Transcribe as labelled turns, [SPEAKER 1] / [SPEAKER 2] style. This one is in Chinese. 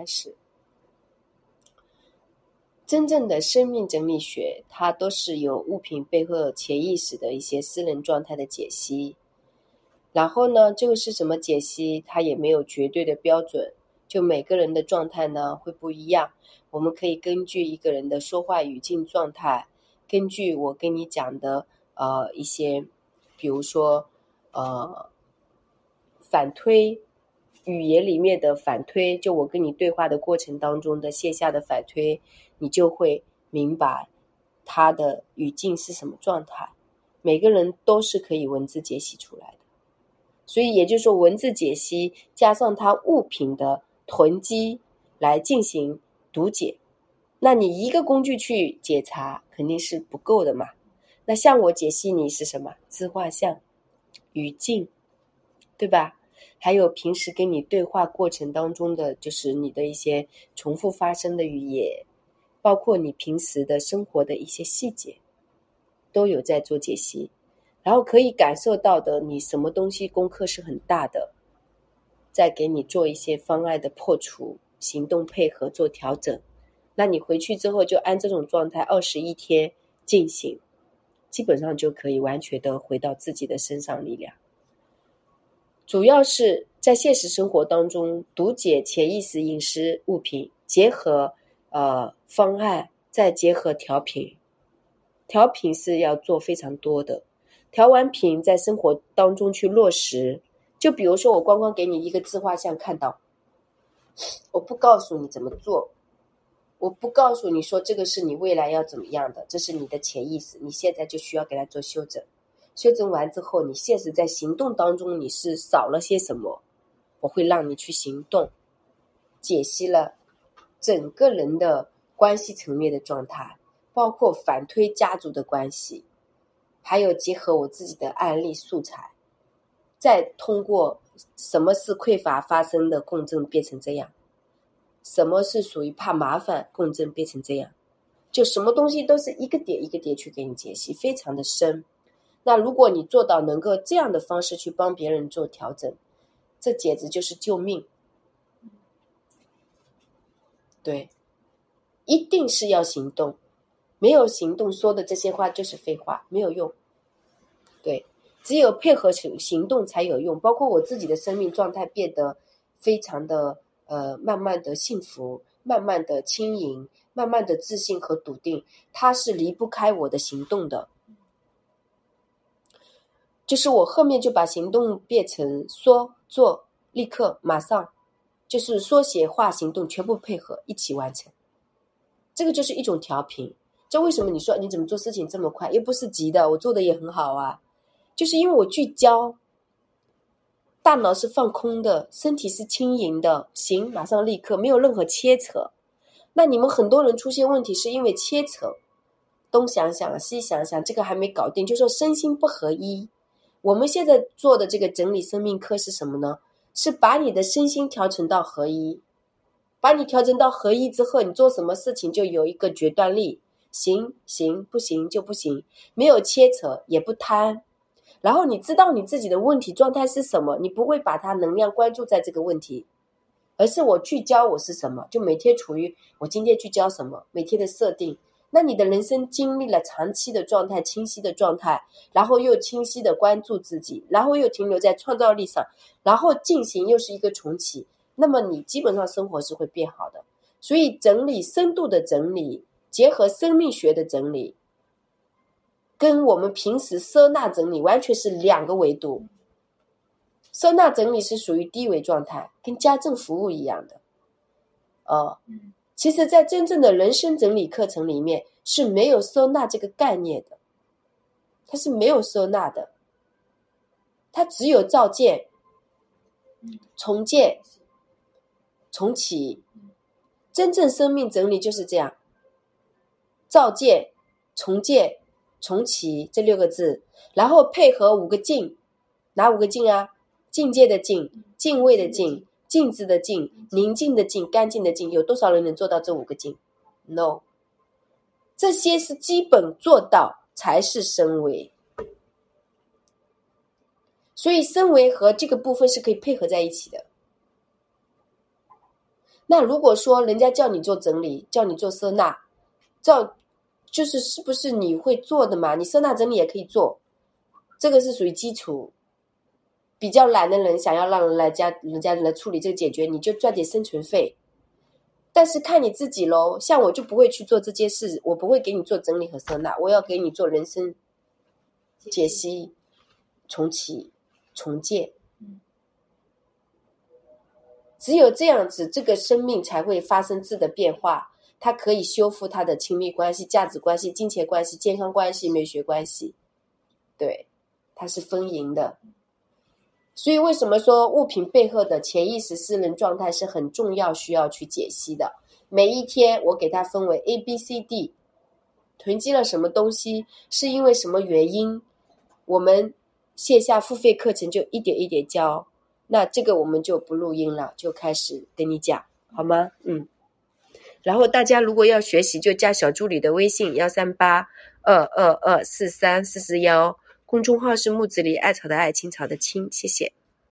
[SPEAKER 1] 开始。真正的生命整理学，它都是由物品背后潜意识的一些私人状态的解析。然后呢，这个是什么解析？它也没有绝对的标准，就每个人的状态呢会不一样。我们可以根据一个人的说话语境状态，根据我跟你讲的呃一些，比如说呃反推语言里面的反推，就我跟你对话的过程当中的线下的反推。你就会明白他的语境是什么状态。每个人都是可以文字解析出来的，所以也就是说，文字解析加上他物品的囤积来进行读解。那你一个工具去解查肯定是不够的嘛？那像我解析你是什么自画像、语境，对吧？还有平时跟你对话过程当中的就是你的一些重复发生的语言。包括你平时的生活的一些细节，都有在做解析，然后可以感受到的，你什么东西功课是很大的，再给你做一些方案的破除、行动配合做调整。那你回去之后就按这种状态二十一天进行，基本上就可以完全的回到自己的身上力量。主要是在现实生活当中读解潜意识、饮食、物品结合。呃，方案再结合调频，调频是要做非常多的。调完频，在生活当中去落实。就比如说，我光光给你一个自画像，看到，我不告诉你怎么做，我不告诉你说这个是你未来要怎么样的，这是你的潜意识，你现在就需要给它做修整。修正完之后，你现实在行动当中你是少了些什么，我会让你去行动，解析了。整个人的关系层面的状态，包括反推家族的关系，还有结合我自己的案例素材，再通过什么是匮乏发生的共振变成这样，什么是属于怕麻烦共振变成这样，就什么东西都是一个点一个点去给你解析，非常的深。那如果你做到能够这样的方式去帮别人做调整，这简直就是救命。对，一定是要行动，没有行动说的这些话就是废话，没有用。对，只有配合行行动才有用。包括我自己的生命状态变得非常的呃，慢慢的幸福，慢慢的轻盈，慢慢的自信和笃定，它是离不开我的行动的。就是我后面就把行动变成说做，立刻马上。就是说，写话、行动全部配合一起完成，这个就是一种调频。这为什么你说你怎么做事情这么快？又不是急的，我做的也很好啊。就是因为我聚焦，大脑是放空的，身体是轻盈的，行，马上立刻，没有任何切扯。那你们很多人出现问题是因为切扯，东想想西想想，这个还没搞定，就说身心不合一。我们现在做的这个整理生命课是什么呢？是把你的身心调成到合一，把你调整到合一之后，你做什么事情就有一个决断力，行行不行就不行，没有切扯也不贪，然后你知道你自己的问题状态是什么，你不会把它能量关注在这个问题，而是我聚焦我是什么，就每天处于我今天聚焦什么，每天的设定。那你的人生经历了长期的状态、清晰的状态，然后又清晰的关注自己，然后又停留在创造力上，然后进行又是一个重启，那么你基本上生活是会变好的。所以整理深度的整理，结合生命学的整理，跟我们平时收纳整理完全是两个维度。收纳整理是属于低维状态，跟家政服务一样的，哦。其实，在真正的人生整理课程里面是没有收纳这个概念的，它是没有收纳的，它只有造建、重建、重启。真正生命整理就是这样：造建、重建、重启这六个字，然后配合五个境，哪五个境啊？境界的境，敬畏的敬。静止的静，宁静的静，干净的静，有多少人能做到这五个静？No，这些是基本做到才是升维。所以升维和这个部分是可以配合在一起的。那如果说人家叫你做整理，叫你做收纳，照就是是不是你会做的嘛？你收纳整理也可以做，这个是属于基础。比较懒的人想要让人来家人家来处理这个解决，你就赚点生存费。但是看你自己喽，像我就不会去做这件事，我不会给你做整理和收纳，我要给你做人生解析、重启、重建。只有这样子，这个生命才会发生质的变化，它可以修复它的亲密关系、价值关系、金钱关系、健康关系、美学关系。对，它是丰盈的。所以，为什么说物品背后的潜意识私人状态是很重要，需要去解析的？每一天，我给它分为 A、B、C、D，囤积了什么东西，是因为什么原因？我们线下付费课程就一点一点教，那这个我们就不录音了，就开始跟你讲，好吗？嗯。然后大家如果要学习，就加小助理的微信幺三八二二二四三四四幺。公众号是木子里艾草的艾青草的青，谢谢。